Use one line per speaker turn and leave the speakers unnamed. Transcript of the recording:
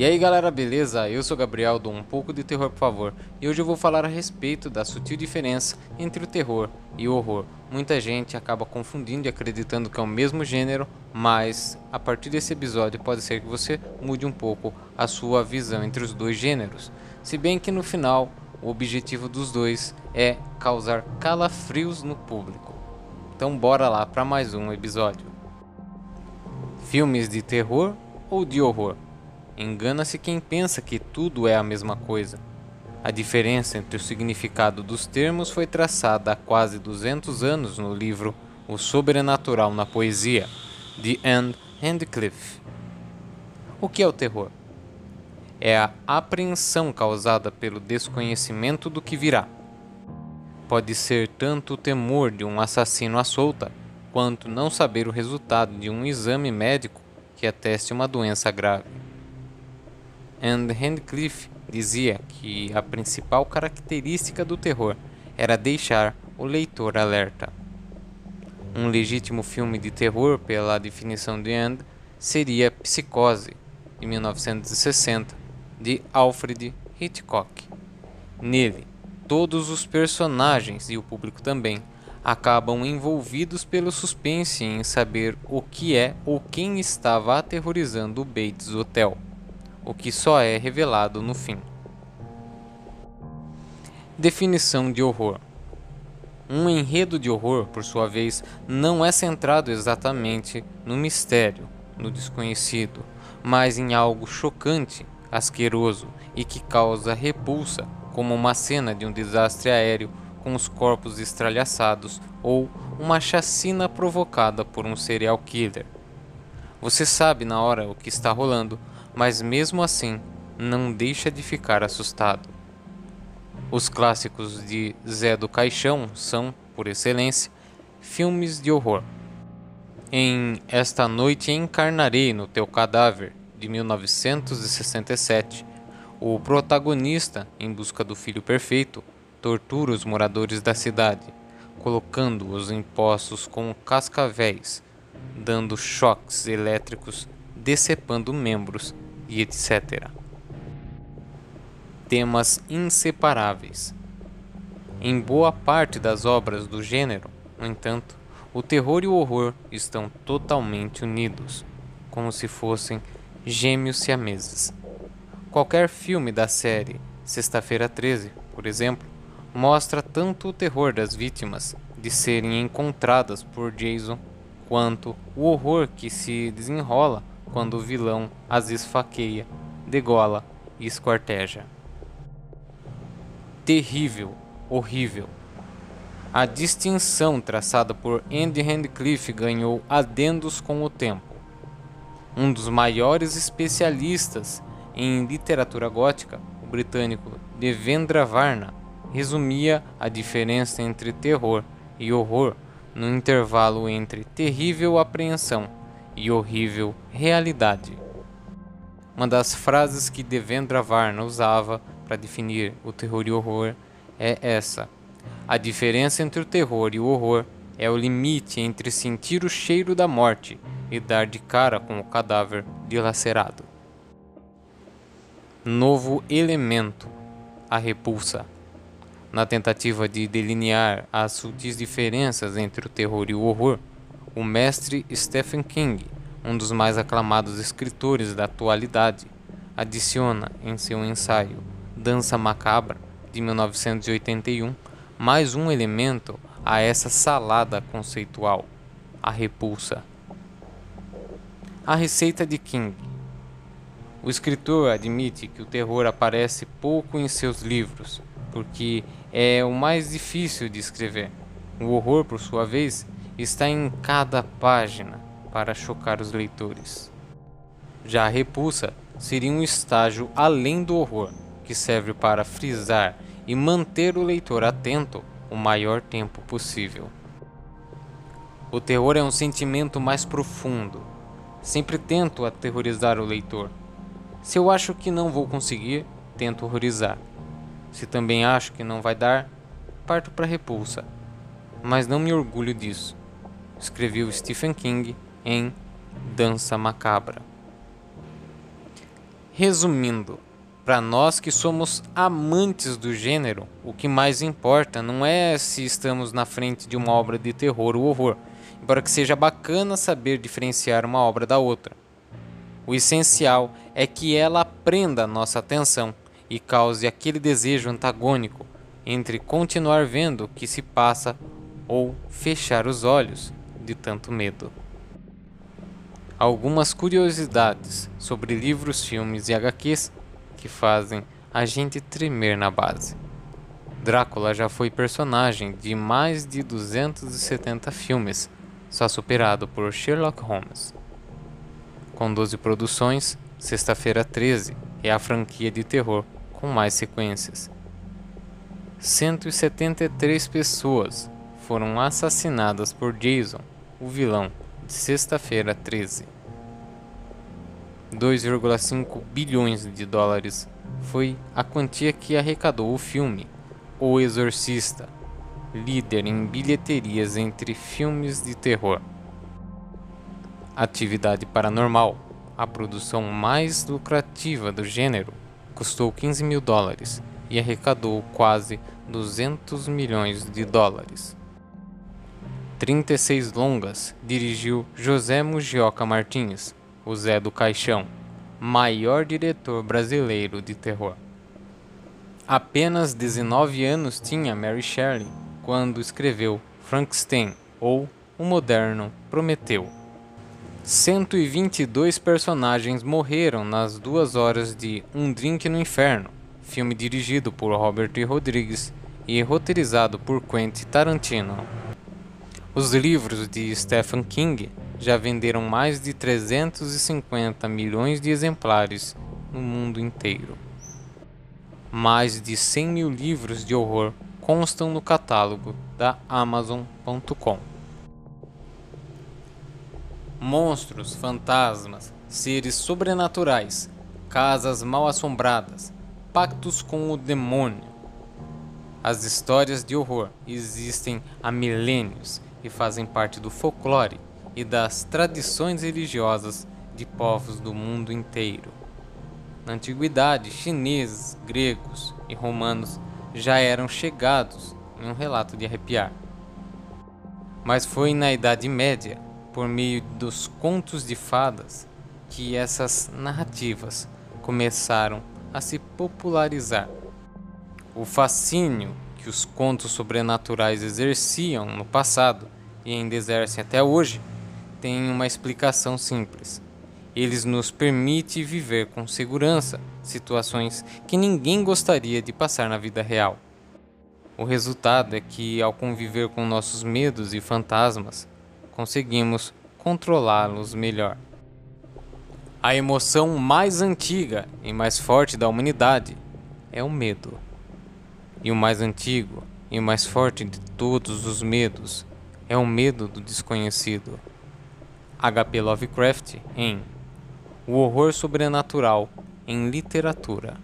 E aí galera, beleza? Eu sou Gabriel do Um Pouco de Terror por favor e hoje eu vou falar a respeito da sutil diferença entre o terror e o horror. Muita gente acaba confundindo e acreditando que é o mesmo gênero, mas a partir desse episódio pode ser que você mude um pouco a sua visão entre os dois gêneros. Se bem que no final o objetivo dos dois é causar calafrios no público. Então bora lá para mais um episódio. Filmes de terror ou de horror? Engana-se quem pensa que tudo é a mesma coisa. A diferença entre o significado dos termos foi traçada há quase 200 anos no livro O Sobrenatural na Poesia, de Anne Handcliffe. O que é o terror? É a apreensão causada pelo desconhecimento do que virá. Pode ser tanto o temor de um assassino à solta, quanto não saber o resultado de um exame médico que ateste uma doença grave. And Handcliffe dizia que a principal característica do terror era deixar o leitor alerta. Um legítimo filme de terror, pela definição de And, seria Psicose, de 1960, de Alfred Hitchcock. Nele, todos os personagens e o público também acabam envolvidos pelo suspense em saber o que é ou quem estava aterrorizando o Bates Hotel o que só é revelado no fim. Definição de horror: Um enredo de horror, por sua vez, não é centrado exatamente no mistério, no desconhecido, mas em algo chocante, asqueroso e que causa repulsa, como uma cena de um desastre aéreo com os corpos estralhaçados ou uma chacina provocada por um serial killer. Você sabe na hora o que está rolando, mas mesmo assim não deixa de ficar assustado. Os clássicos de Zé do Caixão são, por excelência, filmes de horror. Em Esta Noite Encarnarei no Teu Cadáver, de 1967, o protagonista, em busca do filho perfeito, tortura os moradores da cidade, colocando-os em poços com cascavéis, dando choques elétricos decepando membros e etc. Temas inseparáveis. Em boa parte das obras do gênero, no entanto, o terror e o horror estão totalmente unidos, como se fossem gêmeos siameses. Qualquer filme da série Sexta-feira 13, por exemplo, mostra tanto o terror das vítimas de serem encontradas por Jason, quanto o horror que se desenrola quando o vilão as esfaqueia, degola e esquarteja. Terrível, horrível. A distinção traçada por Andy Handcliffe ganhou adendos com o tempo. Um dos maiores especialistas em literatura gótica, o britânico Devendra Varna, resumia a diferença entre terror e horror no intervalo entre terrível apreensão e horrível realidade. Uma das frases que Devendra Varna usava para definir o terror e o horror é essa: A diferença entre o terror e o horror é o limite entre sentir o cheiro da morte e dar de cara com o cadáver dilacerado. Novo elemento: a repulsa. Na tentativa de delinear as sutis diferenças entre o terror e o horror, o mestre Stephen King, um dos mais aclamados escritores da atualidade, adiciona em seu ensaio Dança Macabra, de 1981, mais um elemento a essa salada conceitual, a repulsa. A receita de King. O escritor admite que o terror aparece pouco em seus livros, porque é o mais difícil de escrever. O horror, por sua vez, está em cada página para chocar os leitores. Já a repulsa seria um estágio além do horror, que serve para frisar e manter o leitor atento o maior tempo possível. O terror é um sentimento mais profundo. Sempre tento aterrorizar o leitor. Se eu acho que não vou conseguir, tento horrorizar. Se também acho que não vai dar, parto para repulsa. Mas não me orgulho disso escreveu Stephen King em Dança Macabra. Resumindo, para nós que somos amantes do gênero, o que mais importa não é se estamos na frente de uma obra de terror ou horror, embora que seja bacana saber diferenciar uma obra da outra. O essencial é que ela prenda nossa atenção e cause aquele desejo antagônico entre continuar vendo o que se passa ou fechar os olhos de tanto medo. Algumas curiosidades sobre livros, filmes e HQs que fazem a gente tremer na base. Drácula já foi personagem de mais de 270 filmes, só superado por Sherlock Holmes. Com 12 produções, Sexta-feira 13 é a franquia de terror com mais sequências. 173 pessoas foram assassinadas por Jason, o vilão de Sexta-feira 13. 2,5 bilhões de dólares foi a quantia que arrecadou o filme O Exorcista, líder em bilheterias entre filmes de terror. Atividade Paranormal, a produção mais lucrativa do gênero, custou 15 mil dólares e arrecadou quase 200 milhões de dólares. 36 longas dirigiu José Mugioca Martins, o Zé do Caixão, maior diretor brasileiro de terror. Apenas 19 anos tinha Mary Shelley quando escreveu Frankenstein ou O Moderno Prometeu. 122 personagens morreram nas duas horas de Um Drink no Inferno, filme dirigido por Robert Rodrigues e roteirizado por Quentin Tarantino. Os livros de Stephen King já venderam mais de 350 milhões de exemplares no mundo inteiro. Mais de 100 mil livros de horror constam no catálogo da Amazon.com. Monstros, fantasmas, seres sobrenaturais, casas mal assombradas, pactos com o demônio. As histórias de horror existem há milênios e fazem parte do folclore e das tradições religiosas de povos do mundo inteiro. Na antiguidade, chineses, gregos e romanos já eram chegados em um relato de arrepiar. Mas foi na Idade Média, por meio dos contos de fadas, que essas narrativas começaram a se popularizar. O fascínio que os contos sobrenaturais exerciam no passado e ainda exercem até hoje tem uma explicação simples. Eles nos permitem viver com segurança situações que ninguém gostaria de passar na vida real. O resultado é que, ao conviver com nossos medos e fantasmas, conseguimos controlá-los melhor. A emoção mais antiga e mais forte da humanidade é o medo. E o mais antigo e o mais forte de todos os medos é o medo do desconhecido. H.P. Lovecraft em O Horror Sobrenatural em Literatura.